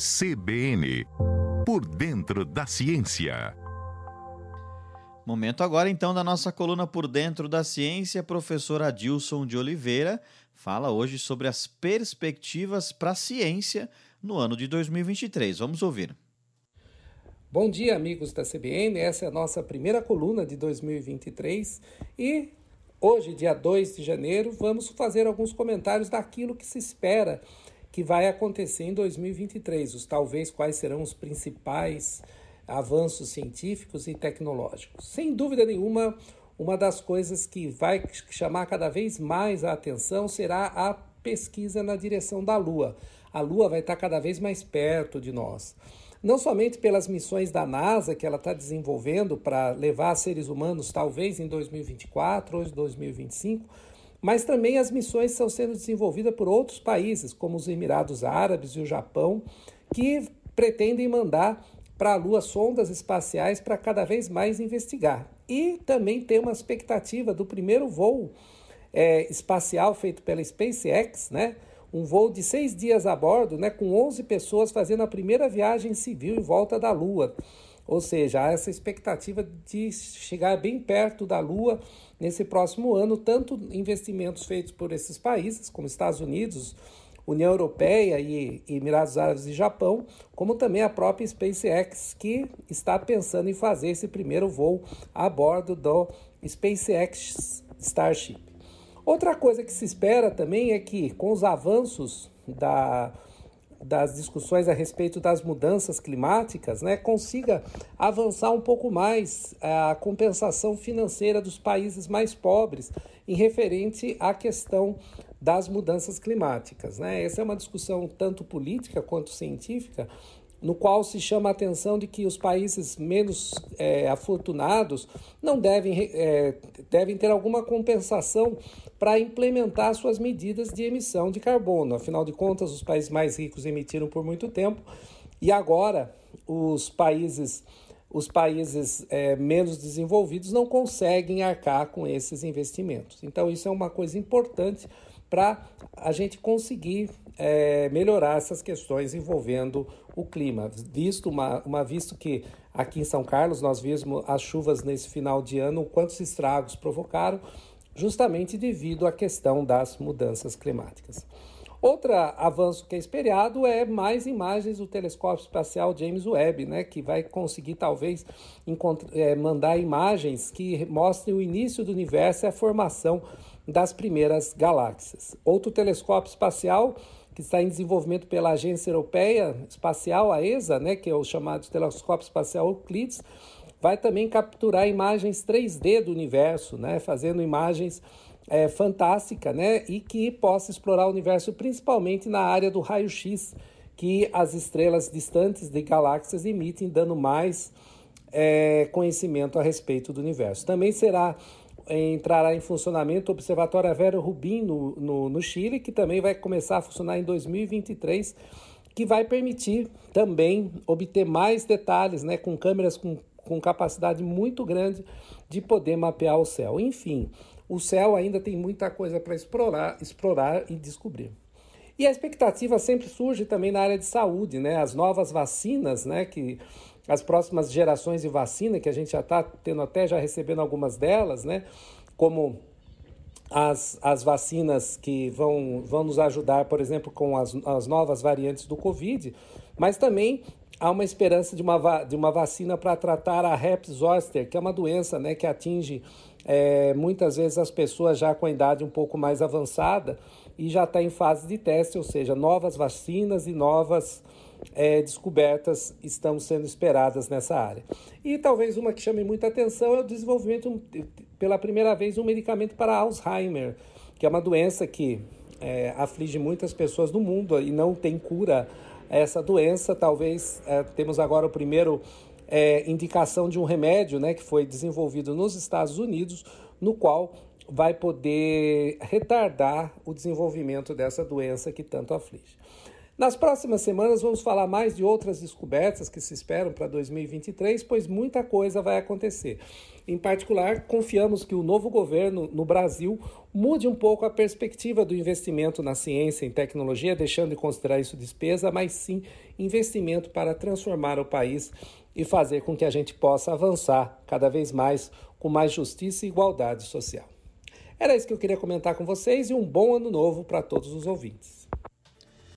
CBN Por Dentro da Ciência. Momento agora então da nossa coluna Por Dentro da Ciência, professor Adilson de Oliveira fala hoje sobre as perspectivas para a ciência no ano de 2023. Vamos ouvir. Bom dia, amigos da CBN. Essa é a nossa primeira coluna de 2023 e hoje, dia 2 de janeiro, vamos fazer alguns comentários daquilo que se espera que vai acontecer em 2023, os talvez quais serão os principais avanços científicos e tecnológicos. Sem dúvida nenhuma, uma das coisas que vai chamar cada vez mais a atenção será a pesquisa na direção da Lua. A Lua vai estar cada vez mais perto de nós. Não somente pelas missões da NASA que ela está desenvolvendo para levar seres humanos, talvez em 2024 ou 2025, mas também as missões estão sendo desenvolvidas por outros países, como os Emirados Árabes e o Japão, que pretendem mandar para a Lua sondas espaciais para cada vez mais investigar. E também tem uma expectativa do primeiro voo é, espacial feito pela SpaceX, né? um voo de seis dias a bordo, né, com 11 pessoas fazendo a primeira viagem civil em volta da Lua. Ou seja, há essa expectativa de chegar bem perto da Lua nesse próximo ano, tanto investimentos feitos por esses países, como Estados Unidos, União Europeia e Emirados Árabes e Japão, como também a própria SpaceX, que está pensando em fazer esse primeiro voo a bordo do SpaceX Starship. Outra coisa que se espera também é que, com os avanços da das discussões a respeito das mudanças climáticas, né, consiga avançar um pouco mais a compensação financeira dos países mais pobres em referente à questão das mudanças climáticas. Né? Essa é uma discussão tanto política quanto científica, no qual se chama a atenção de que os países menos é, afortunados não devem, é, devem ter alguma compensação para implementar suas medidas de emissão de carbono. Afinal de contas, os países mais ricos emitiram por muito tempo e agora os países os países é, menos desenvolvidos não conseguem arcar com esses investimentos. Então, isso é uma coisa importante para a gente conseguir é, melhorar essas questões envolvendo o clima. Visto uma, uma visto que aqui em São Carlos nós vimos as chuvas nesse final de ano, quantos estragos provocaram, justamente devido à questão das mudanças climáticas. Outro avanço que é esperado é mais imagens do telescópio espacial James Webb, né, que vai conseguir talvez é, mandar imagens que mostrem o início do universo e a formação das primeiras galáxias. Outro telescópio espacial que está em desenvolvimento pela Agência Europeia Espacial, a ESA, né, que é o chamado telescópio espacial Euclides, vai também capturar imagens 3D do universo, né, fazendo imagens é, fantásticas né, e que possa explorar o universo principalmente na área do raio-x que as estrelas distantes de galáxias emitem, dando mais é, conhecimento a respeito do universo. Também será entrará em funcionamento o Observatório Vero Rubim no, no, no Chile, que também vai começar a funcionar em 2023, que vai permitir também obter mais detalhes, né, com câmeras com, com capacidade muito grande de poder mapear o céu. Enfim, o céu ainda tem muita coisa para explorar, explorar e descobrir. E a expectativa sempre surge também na área de saúde, né? As novas vacinas, né? Que as próximas gerações de vacina, que a gente já está tendo até já recebendo algumas delas, né? Como as, as vacinas que vão, vão nos ajudar, por exemplo, com as, as novas variantes do Covid, mas também há uma esperança de uma, de uma vacina para tratar a herpes zoster, que é uma doença né, que atinge é, muitas vezes as pessoas já com a idade um pouco mais avançada e já está em fase de teste, ou seja, novas vacinas e novas é, descobertas estão sendo esperadas nessa área. E talvez uma que chame muita atenção é o desenvolvimento, pela primeira vez, um medicamento para Alzheimer, que é uma doença que é, aflige muitas pessoas no mundo e não tem cura essa doença. Talvez é, temos agora o primeiro é, indicação de um remédio né, que foi desenvolvido nos Estados Unidos, no qual vai poder retardar o desenvolvimento dessa doença que tanto aflige. Nas próximas semanas vamos falar mais de outras descobertas que se esperam para 2023, pois muita coisa vai acontecer. Em particular, confiamos que o novo governo no Brasil mude um pouco a perspectiva do investimento na ciência e tecnologia, deixando de considerar isso despesa, mas sim investimento para transformar o país e fazer com que a gente possa avançar cada vez mais com mais justiça e igualdade social. Era isso que eu queria comentar com vocês e um bom ano novo para todos os ouvintes.